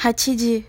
哈七七